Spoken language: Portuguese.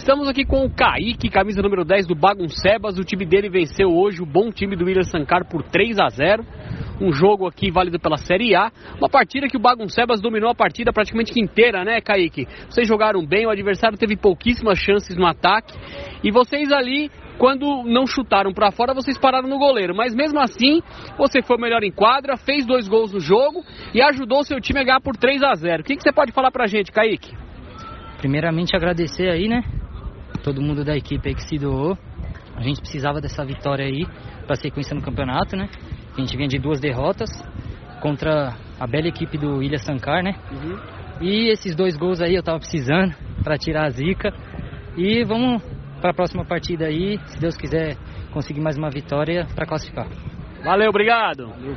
Estamos aqui com o Kaique, camisa número 10 do Baguncebas. O time dele venceu hoje o bom time do William Sankar por 3 a 0 um jogo aqui válido pela Série A. Uma partida que o Baguncebas dominou a partida praticamente inteira, né, Kaique? Vocês jogaram bem, o adversário teve pouquíssimas chances no ataque. E vocês ali, quando não chutaram para fora, vocês pararam no goleiro. Mas mesmo assim, você foi melhor em quadra, fez dois gols no jogo e ajudou seu time a ganhar por 3 a 0 O que, que você pode falar pra gente, Kaique? Primeiramente agradecer aí, né? Todo mundo da equipe aí que se doou. A gente precisava dessa vitória aí para sequência no campeonato, né? A gente vinha de duas derrotas contra a bela equipe do Ilha Sankar, né? Uhum. E esses dois gols aí eu tava precisando para tirar a zica. E vamos para a próxima partida aí, se Deus quiser conseguir mais uma vitória para classificar. Valeu, obrigado. Valeu.